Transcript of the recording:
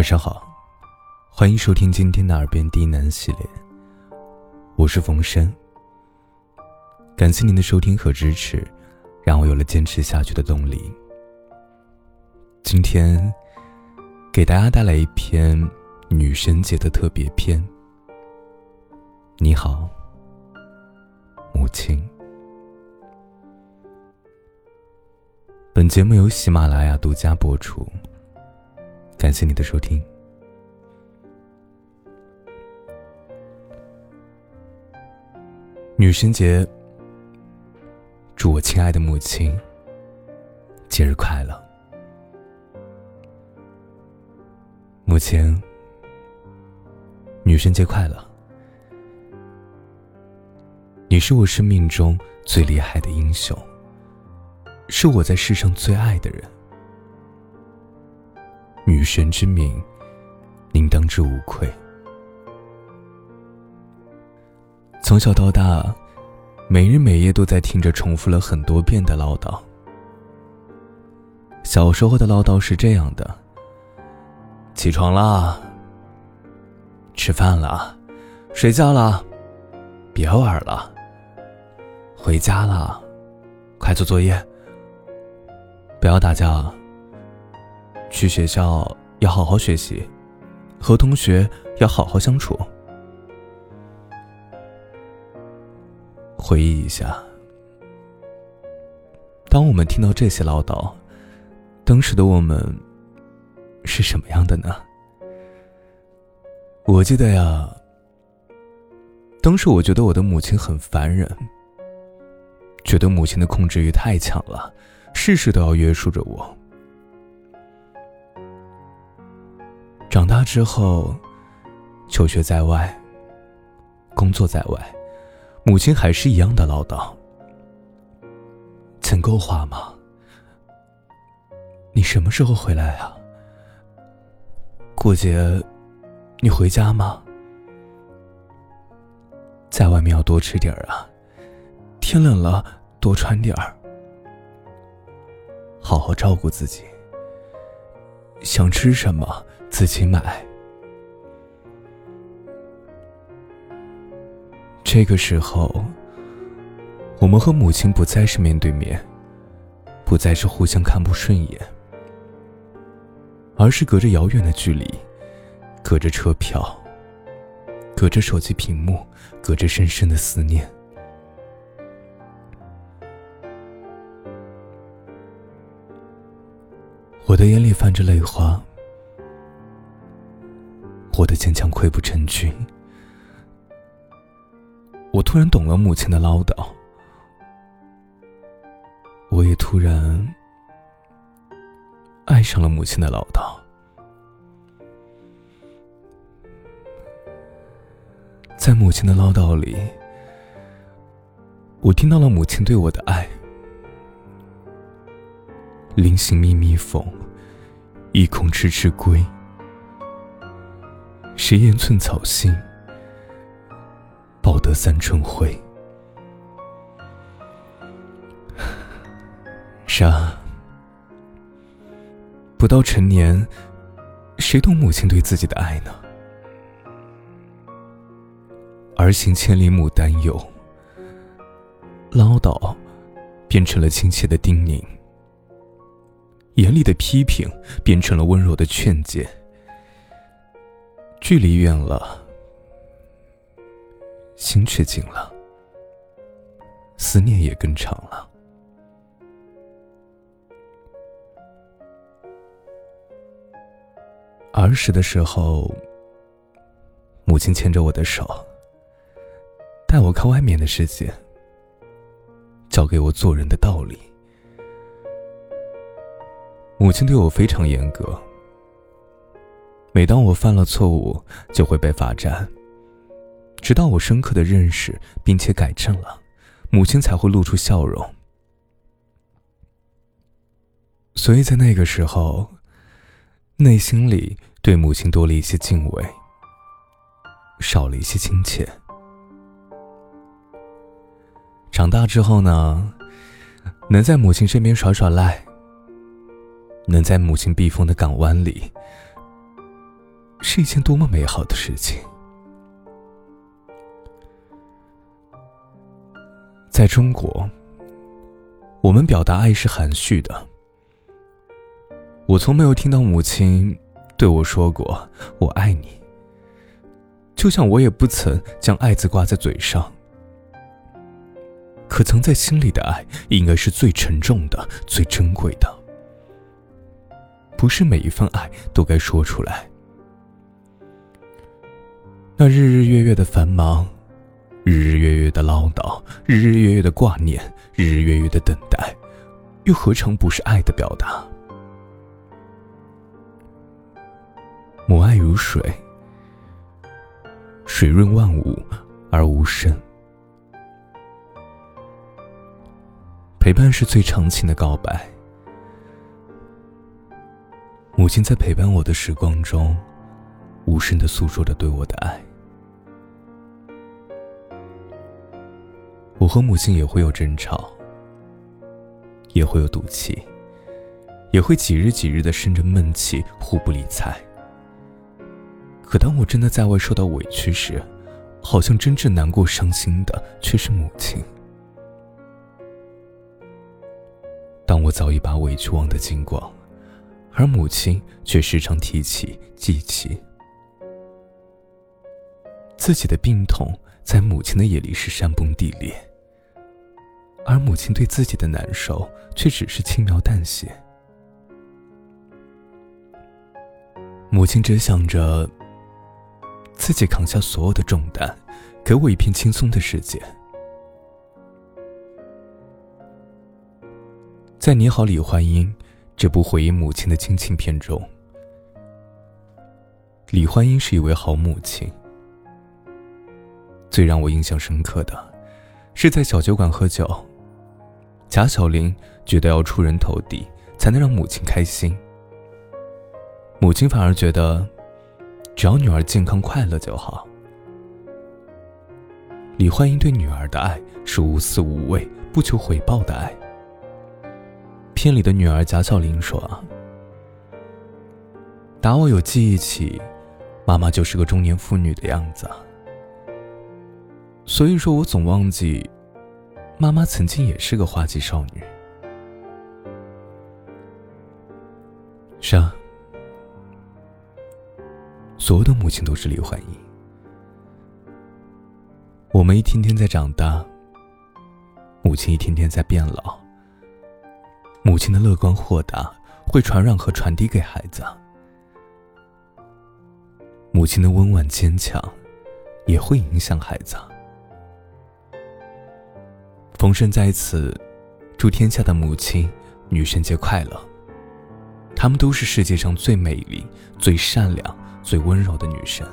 晚上好，欢迎收听今天的耳边低喃系列。我是冯生，感谢您的收听和支持，让我有了坚持下去的动力。今天给大家带来一篇女神节的特别篇。你好，母亲。本节目由喜马拉雅独家播出。感谢你的收听。女神节，祝我亲爱的母亲节日快乐。母亲，女神节快乐！你是我生命中最厉害的英雄，是我在世上最爱的人。女神之名，您当之无愧。从小到大，每日每夜都在听着重复了很多遍的唠叨。小时候的唠叨是这样的：起床啦，吃饭啦，睡觉啦，别玩了，回家啦，快做作业，不要打架。去学校要好好学习，和同学要好好相处。回忆一下，当我们听到这些唠叨，当时的我们是什么样的呢？我记得呀，当时我觉得我的母亲很烦人，觉得母亲的控制欲太强了，事事都要约束着我。之后，求学在外，工作在外，母亲还是一样的唠叨：“钱够花吗？你什么时候回来啊？过节你回家吗？在外面要多吃点儿啊，天冷了多穿点儿，好好照顾自己。想吃什么？”自己买。这个时候，我们和母亲不再是面对面，不再是互相看不顺眼，而是隔着遥远的距离，隔着车票，隔着手机屏幕，隔着深深的思念。我的眼里泛着泪花。我的坚强溃不成军，我突然懂了母亲的唠叨，我也突然爱上了母亲的唠叨。在母亲的唠叨里，我听到了母亲对我的爱。临行密密缝，意恐迟迟归。谁言寸草心，报得三春晖？是啊，不到成年，谁懂母亲对自己的爱呢？儿行千里母担忧，唠叨变成了亲切的叮咛，严厉的批评变成了温柔的劝诫。距离远了，心却近了，思念也更长了。儿时的时候，母亲牵着我的手，带我看外面的世界，教给我做人的道理。母亲对我非常严格。每当我犯了错误，就会被罚站。直到我深刻的认识并且改正了，母亲才会露出笑容。所以在那个时候，内心里对母亲多了一些敬畏，少了一些亲切。长大之后呢，能在母亲身边耍耍赖，能在母亲避风的港湾里。是一件多么美好的事情。在中国，我们表达爱是含蓄的。我从没有听到母亲对我说过“我爱你”，就像我也不曾将“爱”字挂在嘴上。可藏在心里的爱，应该是最沉重的、最珍贵的。不是每一份爱都该说出来。那日日月月的繁忙，日日月月的唠叨，日日月月的挂念，日日月月的等待，又何尝不是爱的表达？母爱如水，水润万物而无声。陪伴是最长情的告白。母亲在陪伴我的时光中，无声的诉说着对我的爱。和母亲也会有争吵，也会有赌气，也会几日几日的生着闷气，互不理睬。可当我真的在外受到委屈时，好像真正难过、伤心的却是母亲。当我早已把委屈忘得精光，而母亲却时常提起、记起自己的病痛，在母亲的眼里是山崩地裂，而母亲对自己的难受却只是轻描淡写。母亲只想着。自己扛下所有的重担，给我一片轻松的世界。在《你好，李焕英》这部回忆母亲的亲情片中，李焕英是一位好母亲。最让我印象深刻的，是在小酒馆喝酒，贾小玲觉得要出人头地才能让母亲开心，母亲反而觉得。只要女儿健康快乐就好。李焕英对女儿的爱是无私无畏、不求回报的爱。片里的女儿贾小玲说：“啊，打我有记忆起，妈妈就是个中年妇女的样子。所以说我总忘记，妈妈曾经也是个花季少女。”是啊。所有的母亲都是李焕英。我们一天天在长大，母亲一天天在变老。母亲的乐观豁达会传染和传递给孩子，母亲的温婉坚强也会影响孩子。冯生在此祝天下的母亲女神节快乐。她们都是世界上最美丽、最善良。最温柔的女神。